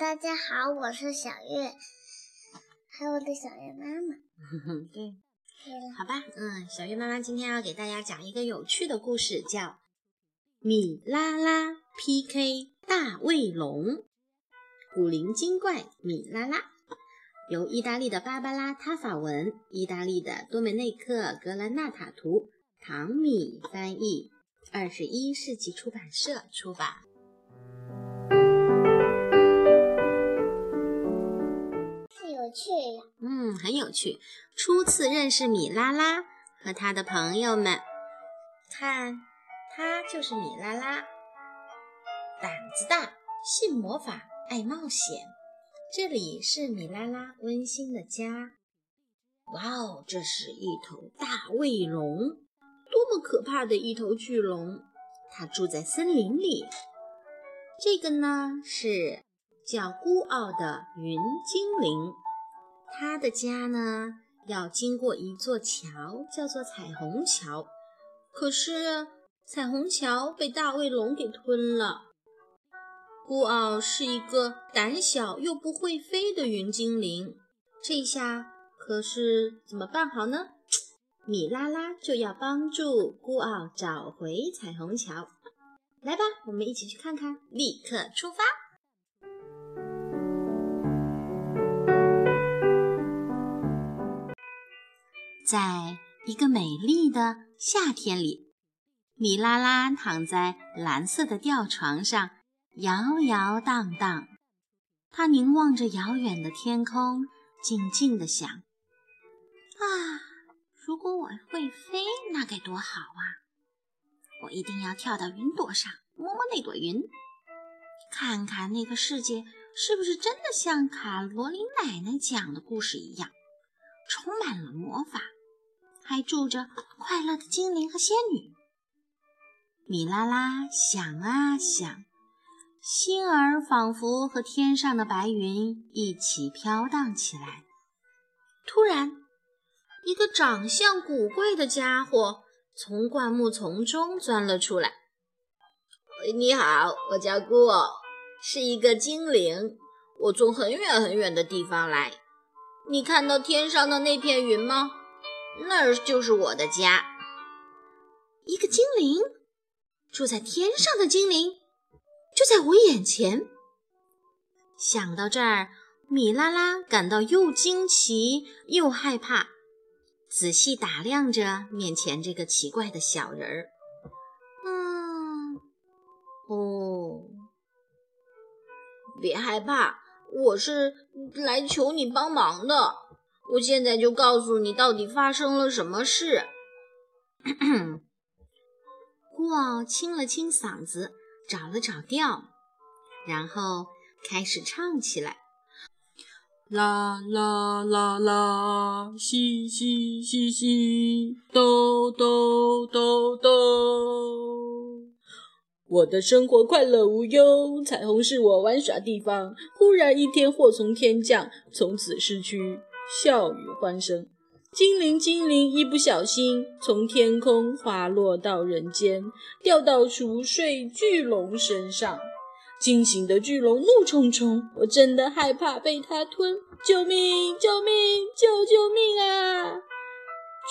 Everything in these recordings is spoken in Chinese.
大家好，我是小月，还有我的小月妈妈。对，对，好吧，嗯，小月妈妈今天要给大家讲一个有趣的故事，叫《米拉拉 PK 大卫龙》。古灵精怪米拉拉，由意大利的芭芭拉·塔法文、意大利的多梅内克·格兰纳塔图、唐米翻译，二十一世纪出版社出版。有趣。嗯，很有趣。初次认识米拉拉和他的朋友们，看，他就是米拉拉，胆子大，信魔法，爱冒险。这里是米拉拉温馨的家。哇哦，这是一头大卫龙，多么可怕的一头巨龙！它住在森林里。这个呢是叫孤傲的云精灵。他的家呢，要经过一座桥，叫做彩虹桥。可是彩虹桥被大卫龙给吞了。孤傲是一个胆小又不会飞的云精灵，这下可是怎么办好呢？米拉拉就要帮助孤傲找回彩虹桥。来吧，我们一起去看看，立刻出发。在一个美丽的夏天里，米拉拉躺在蓝色的吊床上，摇摇荡荡。她凝望着遥远的天空，静静地想：“啊，如果我会飞，那该多好啊！我一定要跳到云朵上，摸摸那朵云，看看那个世界是不是真的像卡罗琳奶奶讲的故事一样，充满了魔法。”还住着快乐的精灵和仙女。米拉拉想啊想，心儿仿佛和天上的白云一起飘荡起来。突然，一个长相古怪的家伙从灌木丛中钻了出来。“你好，我叫孤傲，是一个精灵。我从很远很远的地方来。你看到天上的那片云吗？”那儿就是我的家。一个精灵住在天上的精灵就在我眼前。想到这儿，米拉拉感到又惊奇又害怕，仔细打量着面前这个奇怪的小人儿。嗯，哦，别害怕，我是来求你帮忙的。我现在就告诉你，到底发生了什么事。孤傲清了清嗓子，找了找调，然后开始唱起来：啦啦啦啦，嘻嘻嘻嘻，哆哆哆哆。我的生活快乐无忧，彩虹是我玩耍地方。忽然一天，祸从天降，从此失去。笑语欢声，精灵精灵一不小心从天空滑落到人间，掉到熟睡巨龙身上。惊醒的巨龙怒冲冲，我真的害怕被它吞！救命！救命！救救命啊！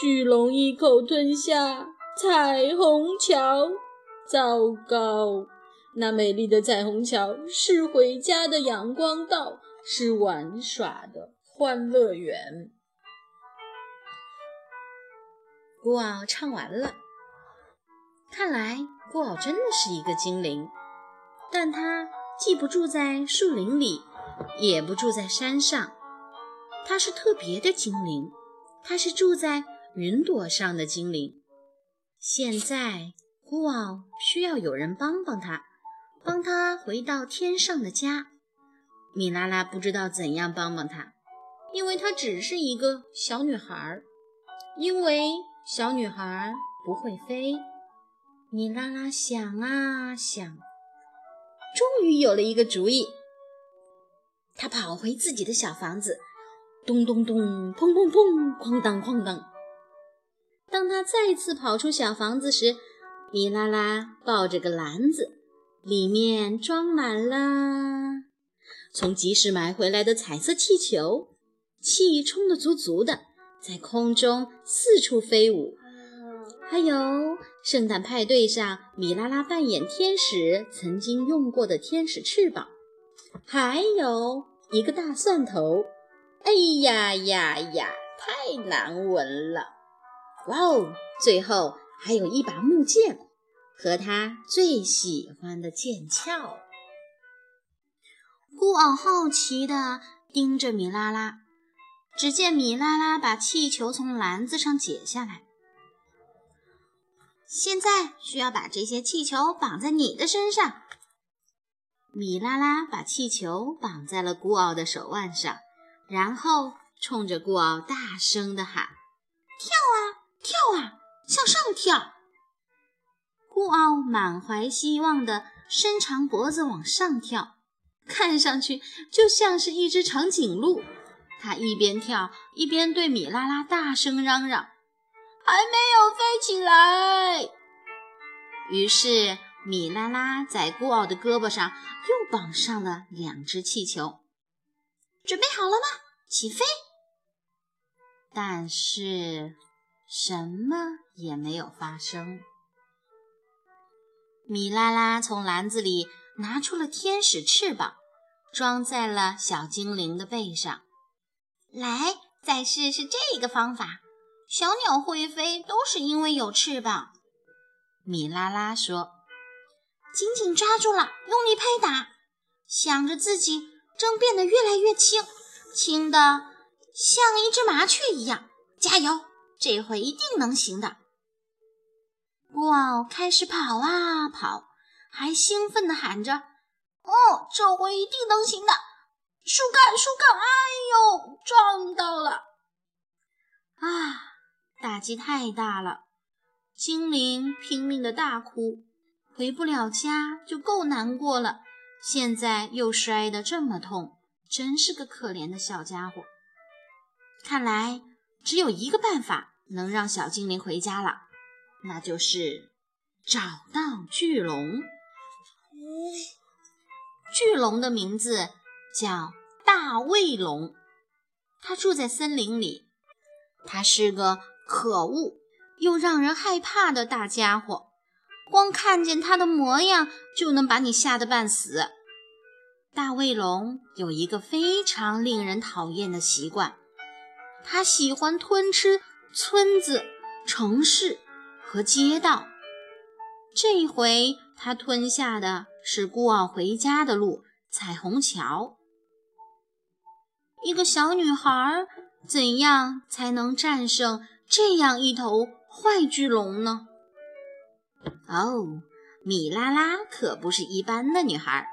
巨龙一口吞下彩虹桥，糟糕！那美丽的彩虹桥是回家的阳光道，是玩耍的。欢乐园。孤傲唱完了，看来孤傲真的是一个精灵，但他既不住在树林里，也不住在山上，他是特别的精灵，他是住在云朵上的精灵。现在孤傲需要有人帮帮他，帮他回到天上的家。米拉拉不知道怎样帮帮他。因为她只是一个小女孩，因为小女孩不会飞。米拉拉想啊想，终于有了一个主意。她跑回自己的小房子，咚咚咚，砰砰砰，哐当哐当。当她再次跑出小房子时，米拉拉抱着个篮子，里面装满了从集市买回来的彩色气球，气充得足足的，在空中四处飞舞。还有圣诞派对上米拉拉扮演天使曾经用过的天使翅膀，还有一个大蒜头。哎呀呀呀，太难闻了！哇哦，最后还有一把木剑和他最喜欢的剑鞘。孤傲好奇地盯着米拉拉，只见米拉拉把气球从篮子上解下来。现在需要把这些气球绑在你的身上。米拉拉把气球绑在了孤傲的手腕上。然后冲着孤傲大声地喊：“跳啊，跳啊，向上跳！”孤傲满怀希望地伸长脖子往上跳，看上去就像是一只长颈鹿。它一边跳一边对米拉拉大声嚷嚷：“还没有飞起来！”于是米拉拉在孤傲的胳膊上又绑上了两只气球。准备好了吗？起飞！但是什么也没有发生。米拉拉从篮子里拿出了天使翅膀，装在了小精灵的背上。来，再试试这个方法。小鸟会飞都是因为有翅膀。米拉拉说：“紧紧抓住了，用力拍打，想着自己正变得越来越轻。”轻的像一只麻雀一样，加油，这回一定能行的。哇开始跑啊跑，还兴奋地喊着：“哦，这回一定能行的！”树干，树干，哎呦，撞到了！啊，打击太大了！精灵拼命的大哭，回不了家就够难过了，现在又摔得这么痛。真是个可怜的小家伙。看来只有一个办法能让小精灵回家了，那就是找到巨龙。巨龙的名字叫大卫龙，它住在森林里。它是个可恶又让人害怕的大家伙，光看见它的模样就能把你吓得半死。大卫龙有一个非常令人讨厌的习惯，它喜欢吞吃村子、城市和街道。这一回它吞下的是孤傲回家的路——彩虹桥。一个小女孩怎样才能战胜这样一头坏巨龙呢？哦，米拉拉可不是一般的女孩。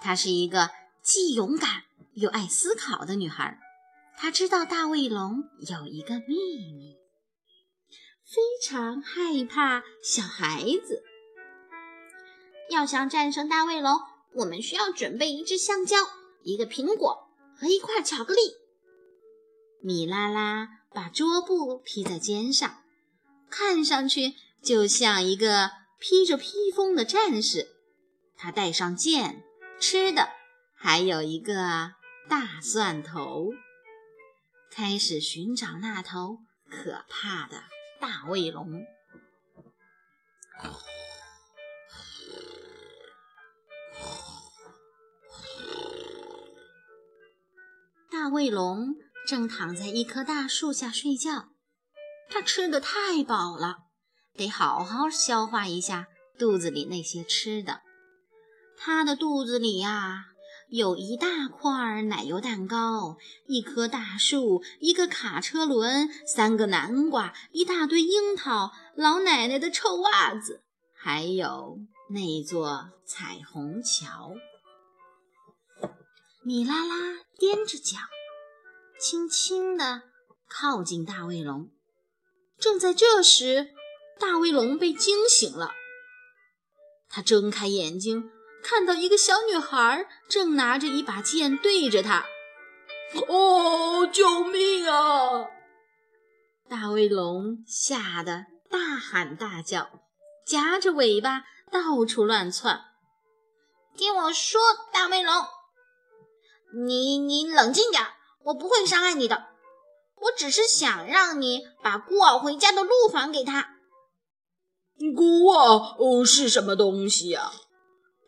她是一个既勇敢又爱思考的女孩。她知道大卫龙有一个秘密，非常害怕小孩子。要想战胜大卫龙，我们需要准备一只香蕉、一个苹果和一块巧克力。米拉拉把桌布披在肩上，看上去就像一个披着披风的战士。他带上剑。吃的还有一个大蒜头，开始寻找那头可怕的大卫龙。大卫龙正躺在一棵大树下睡觉，他吃的太饱了，得好好消化一下肚子里那些吃的。他的肚子里呀，有一大块奶油蛋糕，一棵大树，一个卡车轮，三个南瓜，一大堆樱桃，老奶奶的臭袜子，还有那座彩虹桥。米拉拉踮着脚，轻轻地靠近大卫龙。正在这时，大卫龙被惊醒了，他睁开眼睛。看到一个小女孩正拿着一把剑对着他，哦，救命啊！大卫龙吓得大喊大叫，夹着尾巴到处乱窜。听我说，大卫龙，你你冷静点，我不会伤害你的。我只是想让你把孤傲回家的路还给他。孤傲哦是什么东西呀？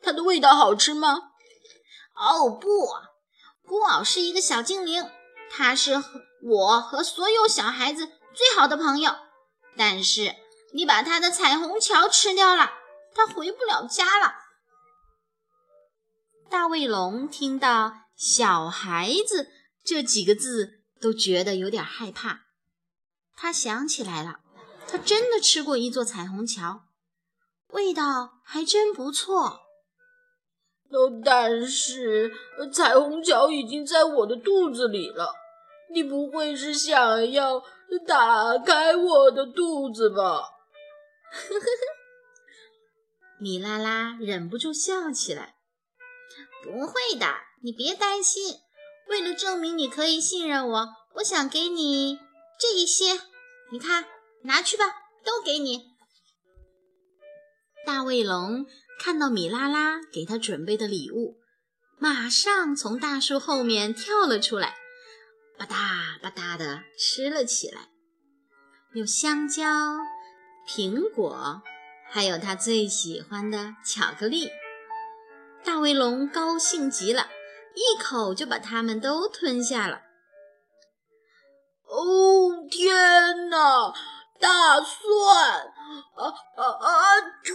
它的味道好吃吗？哦不，孤傲是一个小精灵，它是我和所有小孩子最好的朋友。但是你把他的彩虹桥吃掉了，他回不了家了。大卫龙听到“小孩子”这几个字，都觉得有点害怕。他想起来了，他真的吃过一座彩虹桥，味道还真不错。但是彩虹桥已经在我的肚子里了，你不会是想要打开我的肚子吧？呵呵呵，米拉拉忍不住笑起来。不会的，你别担心。为了证明你可以信任我，我想给你这一些，你看，拿去吧，都给你。大卫龙看到米拉拉给他准备的礼物，马上从大树后面跳了出来，吧嗒吧嗒的吃了起来。有香蕉、苹果，还有他最喜欢的巧克力。大卫龙高兴极了，一口就把它们都吞下了。哦，天哪！大蒜！啊啊啊！吐！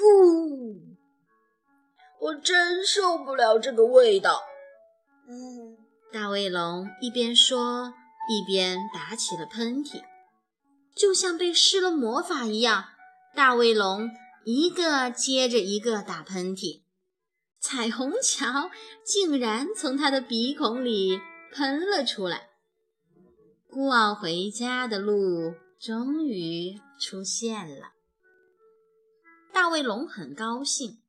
我真受不了这个味道。嗯，大卫龙一边说，一边打起了喷嚏，就像被施了魔法一样。大卫龙一个接着一个打喷嚏。彩虹桥竟然从他的鼻孔里喷了出来，孤傲回家的路终于出现了。大卫龙很高兴，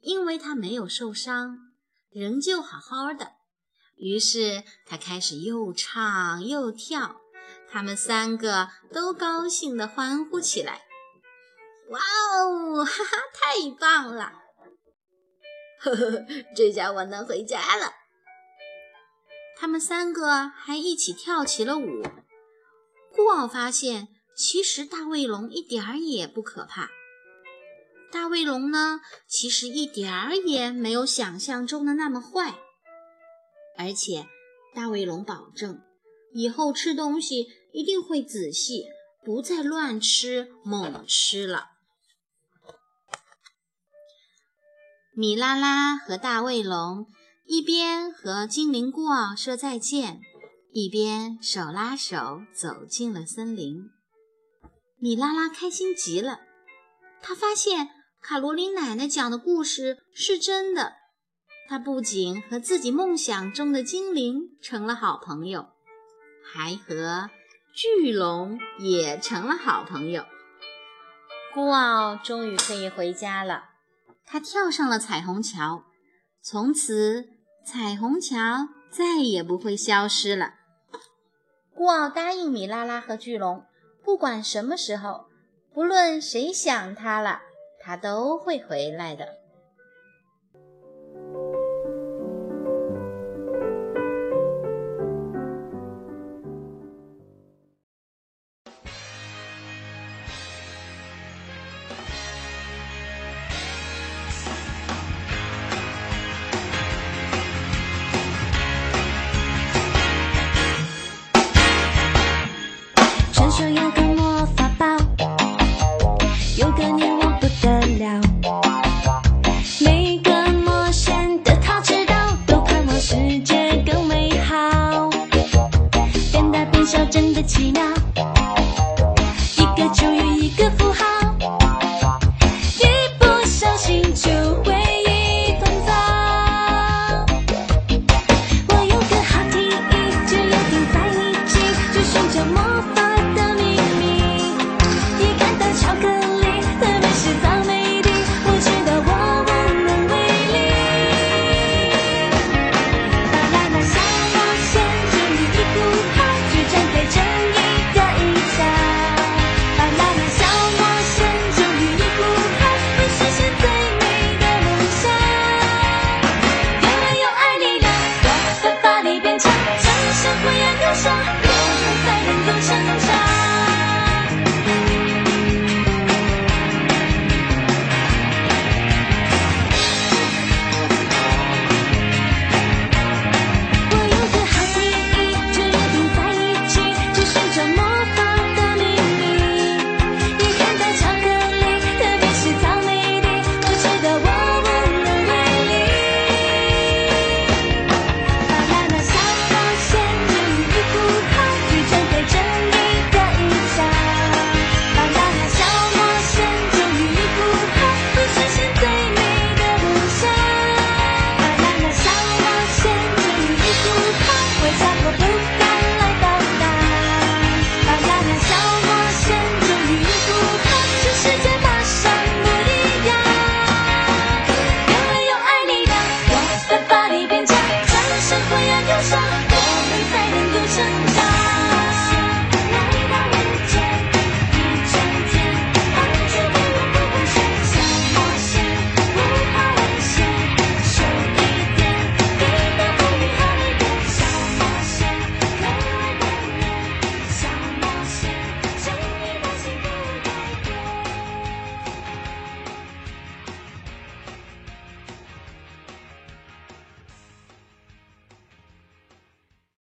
因为他没有受伤，仍旧好好的。于是他开始又唱又跳，他们三个都高兴地欢呼起来：“哇哦，哈哈，太棒了！”呵呵，这下我能回家了。他们三个还一起跳起了舞。孤傲发现，其实大卫龙一点儿也不可怕。大卫龙呢，其实一点儿也没有想象中的那么坏。而且，大卫龙保证，以后吃东西一定会仔细，不再乱吃猛吃了。米拉拉和大卫龙一边和精灵孤傲说再见，一边手拉手走进了森林。米拉拉开心极了，她发现卡罗琳奶奶讲的故事是真的。她不仅和自己梦想中的精灵成了好朋友，还和巨龙也成了好朋友。孤傲终于可以回家了。他跳上了彩虹桥，从此彩虹桥再也不会消失了。孤傲答应米拉拉和巨龙，不管什么时候，不论谁想他了，他都会回来的。